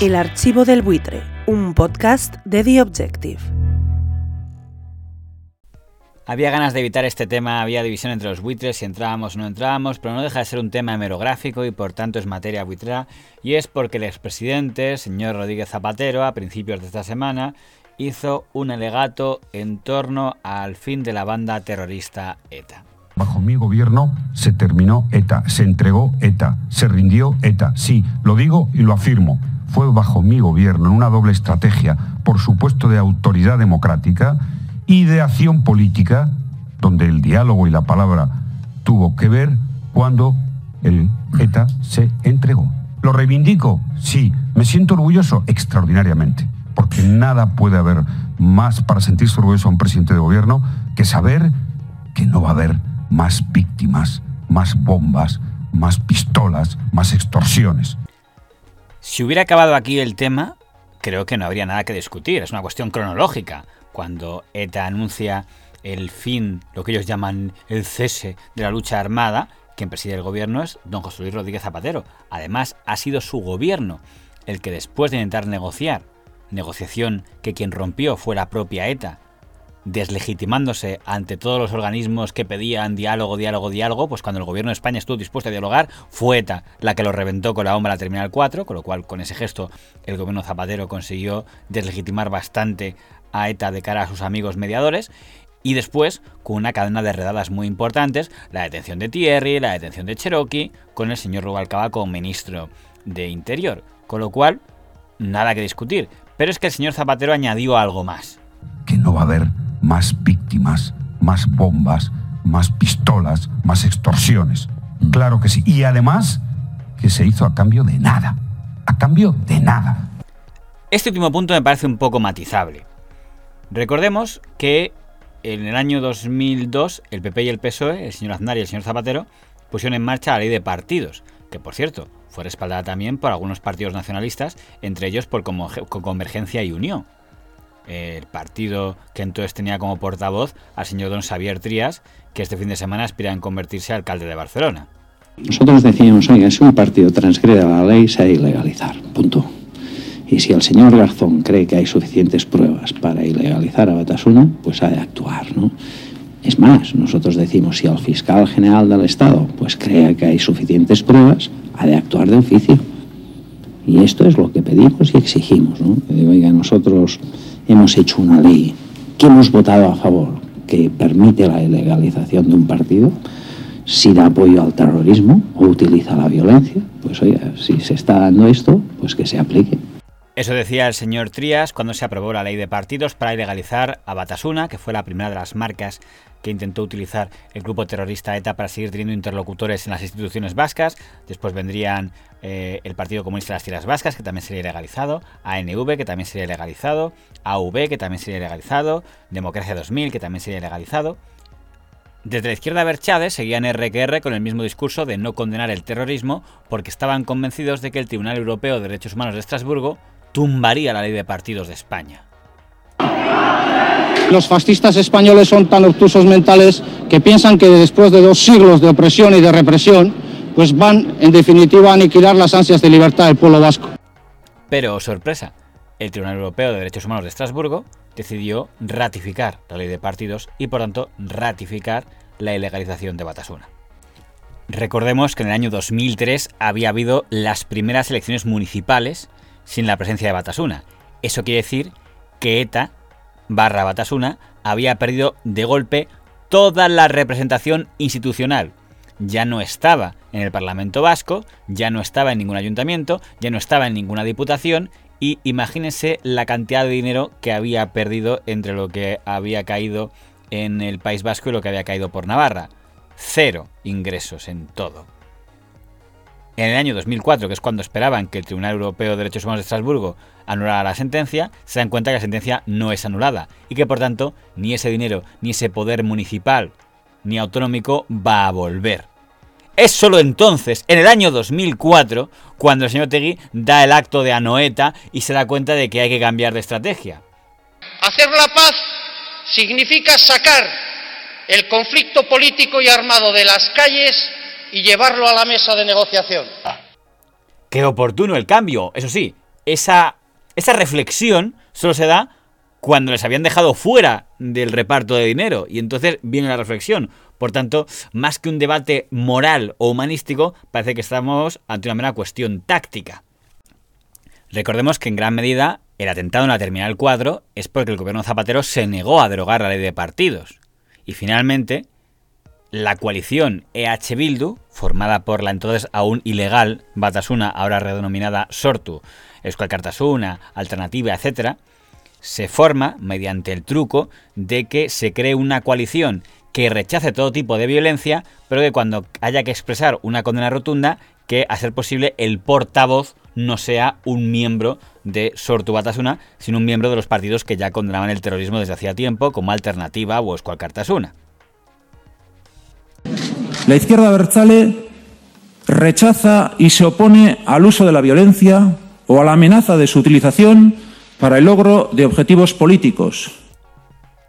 El archivo del buitre, un podcast de The Objective. Había ganas de evitar este tema, había división entre los buitres, si entrábamos o no entrábamos, pero no deja de ser un tema hemerográfico y por tanto es materia buitrera, y es porque el expresidente, señor Rodríguez Zapatero, a principios de esta semana, hizo un alegato en torno al fin de la banda terrorista ETA. Bajo mi gobierno se terminó ETA, se entregó ETA, se rindió ETA. Sí, lo digo y lo afirmo. Fue bajo mi gobierno, en una doble estrategia, por supuesto de autoridad democrática y de acción política, donde el diálogo y la palabra tuvo que ver cuando el ETA se entregó. ¿Lo reivindico? Sí. ¿Me siento orgulloso? Extraordinariamente. Porque nada puede haber más para sentirse orgulloso a un presidente de gobierno que saber que no va a haber más víctimas, más bombas, más pistolas, más extorsiones. Si hubiera acabado aquí el tema, creo que no habría nada que discutir. Es una cuestión cronológica. Cuando ETA anuncia el fin, lo que ellos llaman el cese de la lucha armada, quien preside el gobierno es don José Luis Rodríguez Zapatero. Además, ha sido su gobierno el que después de intentar negociar, negociación que quien rompió fue la propia ETA, deslegitimándose ante todos los organismos que pedían diálogo, diálogo, diálogo, pues cuando el gobierno de España estuvo dispuesto a dialogar, fue ETA la que lo reventó con la bomba la Terminal 4, con lo cual con ese gesto el gobierno Zapatero consiguió deslegitimar bastante a ETA de cara a sus amigos mediadores. Y después, con una cadena de redadas muy importantes, la detención de Thierry, la detención de Cherokee, con el señor Rubalcaba como ministro de Interior. Con lo cual, nada que discutir. Pero es que el señor Zapatero añadió algo más. Que no va a haber más víctimas, más bombas, más pistolas, más extorsiones. Claro que sí. Y además, que se hizo a cambio de nada. A cambio de nada. Este último punto me parece un poco matizable. Recordemos que en el año 2002 el PP y el PSOE, el señor Aznar y el señor Zapatero, pusieron en marcha la ley de partidos, que por cierto fue respaldada también por algunos partidos nacionalistas, entre ellos por Convergencia y Unión. El partido que entonces tenía como portavoz al señor don Xavier Trías, que este fin de semana aspira en convertirse alcalde de Barcelona. Nosotros decíamos, oiga, si un partido transgrede la ley, se ha de ilegalizar. Punto. Y si el señor Garzón cree que hay suficientes pruebas para ilegalizar a Batasuna, pues ha de actuar, ¿no? Es más, nosotros decimos, si el fiscal general del Estado pues crea que hay suficientes pruebas, ha de actuar de oficio. Y esto es lo que pedimos y exigimos, ¿no? Que oiga, nosotros hemos hecho una ley que hemos votado a favor, que permite la ilegalización de un partido, si da apoyo al terrorismo o utiliza la violencia, pues oiga, si se está dando esto, pues que se aplique. Eso decía el señor Trías cuando se aprobó la ley de partidos para ilegalizar a Batasuna, que fue la primera de las marcas que intentó utilizar el grupo terrorista ETA para seguir teniendo interlocutores en las instituciones vascas. Después vendrían eh, el Partido Comunista de las Tierras Vascas, que también sería ilegalizado, ANV, que también sería ilegalizado, AV, que también sería ilegalizado, Democracia 2000, que también sería ilegalizado. Desde la izquierda Berchade seguían RQR con el mismo discurso de no condenar el terrorismo porque estaban convencidos de que el Tribunal Europeo de Derechos Humanos de Estrasburgo tumbaría la ley de partidos de España. Los fascistas españoles son tan obtusos mentales que piensan que después de dos siglos de opresión y de represión, pues van en definitiva a aniquilar las ansias de libertad del pueblo vasco. Pero, sorpresa, el Tribunal Europeo de Derechos Humanos de Estrasburgo decidió ratificar la ley de partidos y por tanto ratificar la ilegalización de Batasuna. Recordemos que en el año 2003 había habido las primeras elecciones municipales sin la presencia de Batasuna. Eso quiere decir que ETA barra Batasuna había perdido de golpe toda la representación institucional. Ya no estaba en el Parlamento Vasco, ya no estaba en ningún ayuntamiento, ya no estaba en ninguna diputación y imagínense la cantidad de dinero que había perdido entre lo que había caído en el País Vasco y lo que había caído por Navarra. Cero ingresos en todo. En el año 2004, que es cuando esperaban que el Tribunal Europeo de Derechos Humanos de Estrasburgo anulara la sentencia, se dan cuenta que la sentencia no es anulada y que por tanto ni ese dinero, ni ese poder municipal, ni autonómico va a volver. Es solo entonces, en el año 2004, cuando el señor Tegui da el acto de Anoeta y se da cuenta de que hay que cambiar de estrategia. Hacer la paz significa sacar el conflicto político y armado de las calles y llevarlo a la mesa de negociación. Qué oportuno el cambio, eso sí, esa, esa reflexión solo se da cuando les habían dejado fuera del reparto de dinero. Y entonces viene la reflexión. Por tanto, más que un debate moral o humanístico, parece que estamos ante una mera cuestión táctica. Recordemos que en gran medida el atentado en la Terminal 4 es porque el gobierno Zapatero se negó a derogar la ley de partidos. Y finalmente, la coalición EH Bildu, formada por la entonces aún ilegal Batasuna, ahora redenominada Sortu, Euskal Cartasuna, Alternativa, etc., se forma mediante el truco de que se cree una coalición que rechace todo tipo de violencia, pero que cuando haya que expresar una condena rotunda, que a ser posible el portavoz no sea un miembro de Sortu Batasuna, sino un miembro de los partidos que ya condenaban el terrorismo desde hacía tiempo, como Alternativa o Escual Cartasuna. La izquierda Berzale rechaza y se opone al uso de la violencia o a la amenaza de su utilización para el logro de objetivos políticos.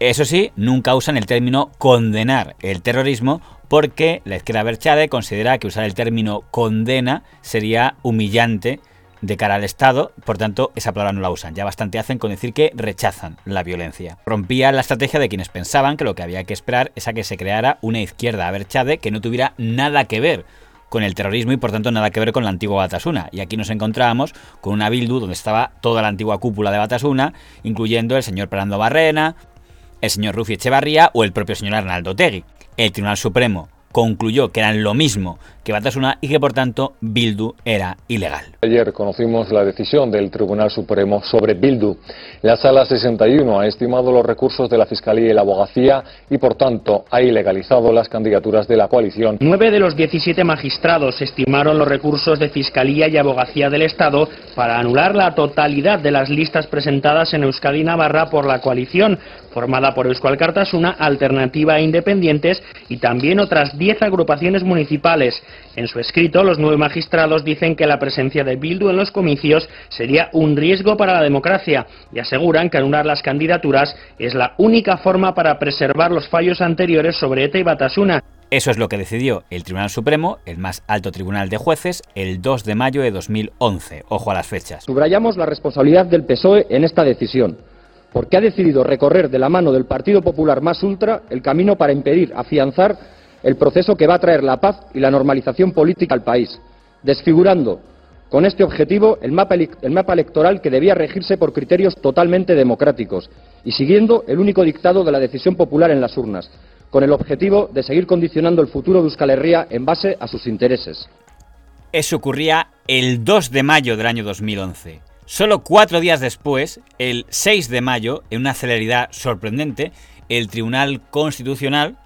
Eso sí, nunca usan el término condenar el terrorismo porque la izquierda Berchade considera que usar el término condena sería humillante de cara al Estado, por tanto esa palabra no la usan. Ya bastante hacen con decir que rechazan la violencia. Rompía la estrategia de quienes pensaban que lo que había que esperar es a que se creara una izquierda Berchade que no tuviera nada que ver con el terrorismo y por tanto nada que ver con la antigua Batasuna. Y aquí nos encontrábamos con una Bildu donde estaba toda la antigua cúpula de Batasuna, incluyendo el señor Fernando Barrena, el señor Rufi Echevarría o el propio señor Arnaldo Tegui. El Tribunal Supremo concluyó que eran lo mismo que Batasuna y que por tanto Bildu era ilegal. Ayer conocimos la decisión del Tribunal Supremo sobre Bildu. La Sala 61 ha estimado los recursos de la Fiscalía y la Abogacía y por tanto ha ilegalizado las candidaturas de la coalición. Nueve de los 17 magistrados estimaron los recursos de Fiscalía y Abogacía del Estado para anular la totalidad de las listas presentadas en Euskadi y Navarra por la coalición formada por Euskal Cartasuna, Alternativa e Independientes y también otras 10 agrupaciones municipales. En su escrito, los nueve magistrados dicen que la presencia de Bildu en los comicios sería un riesgo para la democracia y aseguran que anular las candidaturas es la única forma para preservar los fallos anteriores sobre ETA y Batasuna. Eso es lo que decidió el Tribunal Supremo, el más alto tribunal de jueces, el 2 de mayo de 2011. Ojo a las fechas. Subrayamos la responsabilidad del PSOE en esta decisión porque ha decidido recorrer de la mano del Partido Popular más ultra el camino para impedir, afianzar el proceso que va a traer la paz y la normalización política al país, desfigurando con este objetivo el mapa, el mapa, electoral que debía regirse por criterios totalmente democráticos y siguiendo el único dictado de la decisión popular en las urnas, con el objetivo de seguir condicionando el futuro de Euskal Herria en base a sus intereses. Eso ocurría el 2 de mayo del año 2011. Solo cuatro días después, el 6 de mayo, en una celeridad sorprendente, el Tribunal Constitucional,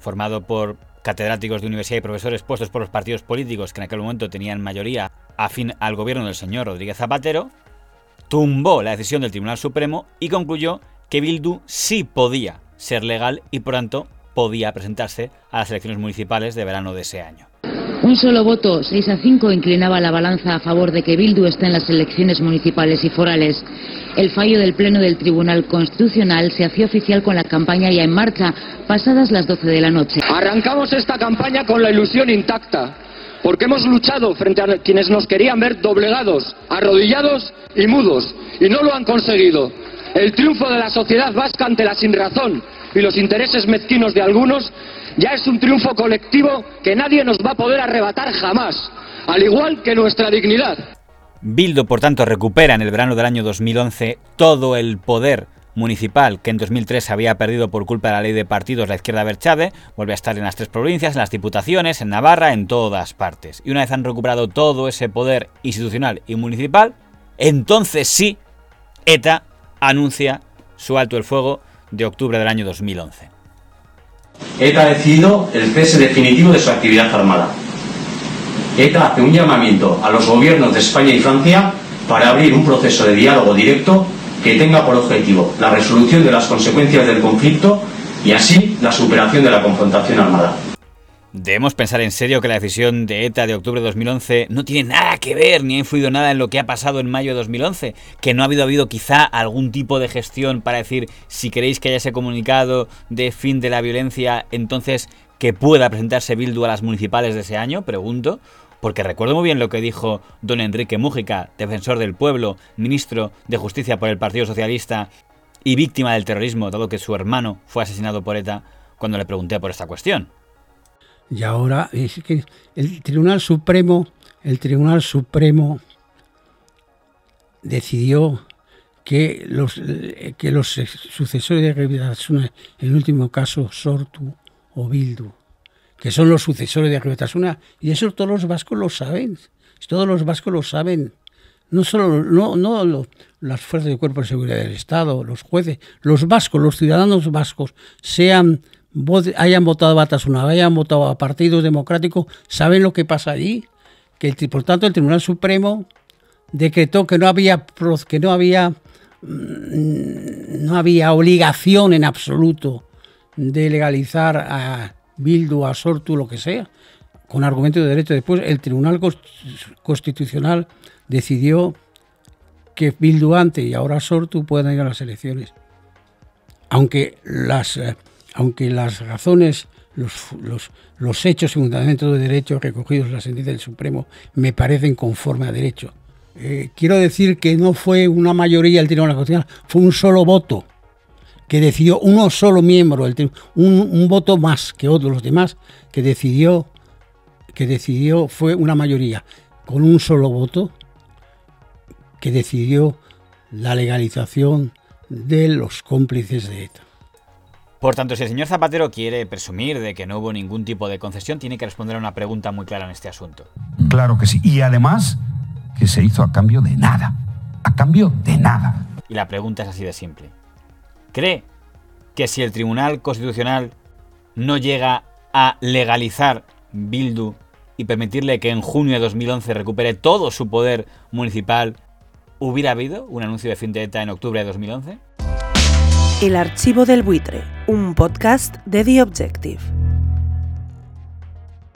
formado por catedráticos de universidad y profesores puestos por los partidos políticos que en aquel momento tenían mayoría afín al gobierno del señor Rodríguez Zapatero, tumbó la decisión del Tribunal Supremo y concluyó que Bildu sí podía ser legal y por tanto podía presentarse a las elecciones municipales de verano de ese año. Un solo voto, 6 a 5, inclinaba la balanza a favor de que Bildu esté en las elecciones municipales y forales. El fallo del Pleno del Tribunal Constitucional se hacía oficial con la campaña ya en marcha, pasadas las 12 de la noche. Arrancamos esta campaña con la ilusión intacta, porque hemos luchado frente a quienes nos querían ver doblegados, arrodillados y mudos, y no lo han conseguido. El triunfo de la sociedad vasca ante la sinrazón y los intereses mezquinos de algunos ya es un triunfo colectivo que nadie nos va a poder arrebatar jamás, al igual que nuestra dignidad. Bildo, por tanto, recupera en el verano del año 2011 todo el poder municipal que en 2003 había perdido por culpa de la ley de partidos la izquierda Berchade, vuelve a estar en las tres provincias, en las diputaciones, en Navarra, en todas partes. Y una vez han recuperado todo ese poder institucional y municipal, entonces sí, ETA anuncia su alto el fuego de octubre del año 2011. ETA ha decidido el cese definitivo de su actividad armada. ETA hace un llamamiento a los gobiernos de España y Francia para abrir un proceso de diálogo directo que tenga por objetivo la resolución de las consecuencias del conflicto y así la superación de la confrontación armada. Debemos pensar en serio que la decisión de ETA de octubre de 2011 no tiene nada que ver ni ha influido nada en lo que ha pasado en mayo de 2011, que no ha habido, habido quizá algún tipo de gestión para decir si queréis que haya ese comunicado de fin de la violencia, entonces que pueda presentarse Bildu a las municipales de ese año, pregunto, Porque recuerdo muy bien lo que dijo don Enrique Mújica, defensor del pueblo, ministro de Justicia por el Partido Socialista y víctima del terrorismo, dado que su hermano fue asesinado por ETA, cuando le pregunté por esta cuestión. Y ahora es que el Tribunal Supremo, el Tribunal Supremo decidió que los, que los sucesores de Ribetasuna, en el último caso Sortu o Bildu, que son los sucesores de Ribetasuna, y eso todos los vascos lo saben, todos los vascos lo saben, no solo no, no las fuerzas de cuerpo de seguridad del Estado, los jueces, los vascos, los ciudadanos vascos, sean hayan votado a Batasuna, hayan votado a partidos democráticos, saben lo que pasa allí, que por tanto el Tribunal Supremo decretó que no había que no había Mm, no había obligación en absoluto de legalizar a Bildu, a Sortu, lo que sea, con argumento de derecho. Después el Tribunal Constitucional decidió que Bildu antes y ahora Sortu puedan ir a las elecciones. Aunque las, eh, aunque las razones, los, hechos y fundamentos de derecho recogidos en la sentencia del Supremo me parecen conforme a derecho. Eh, quiero decir que no fue una mayoría el Tribunal Constitucional, fue un solo voto que decidió, uno solo miembro, del un, un voto más que otros los demás, que decidió, que decidió, fue una mayoría, con un solo voto, que decidió la legalización de los cómplices de ETA. Por tanto, si el señor Zapatero quiere presumir de que no hubo ningún tipo de concesión, tiene que responder a una pregunta muy clara en este asunto. Claro que sí. Y además, que se hizo a cambio de nada. A cambio de nada. Y la pregunta es así de simple. ¿Cree que si el Tribunal Constitucional no llega a legalizar Bildu y permitirle que en junio de 2011 recupere todo su poder municipal, hubiera habido un anuncio de fin de ETA en octubre de 2011? El archivo del buitre, un podcast de The Objective.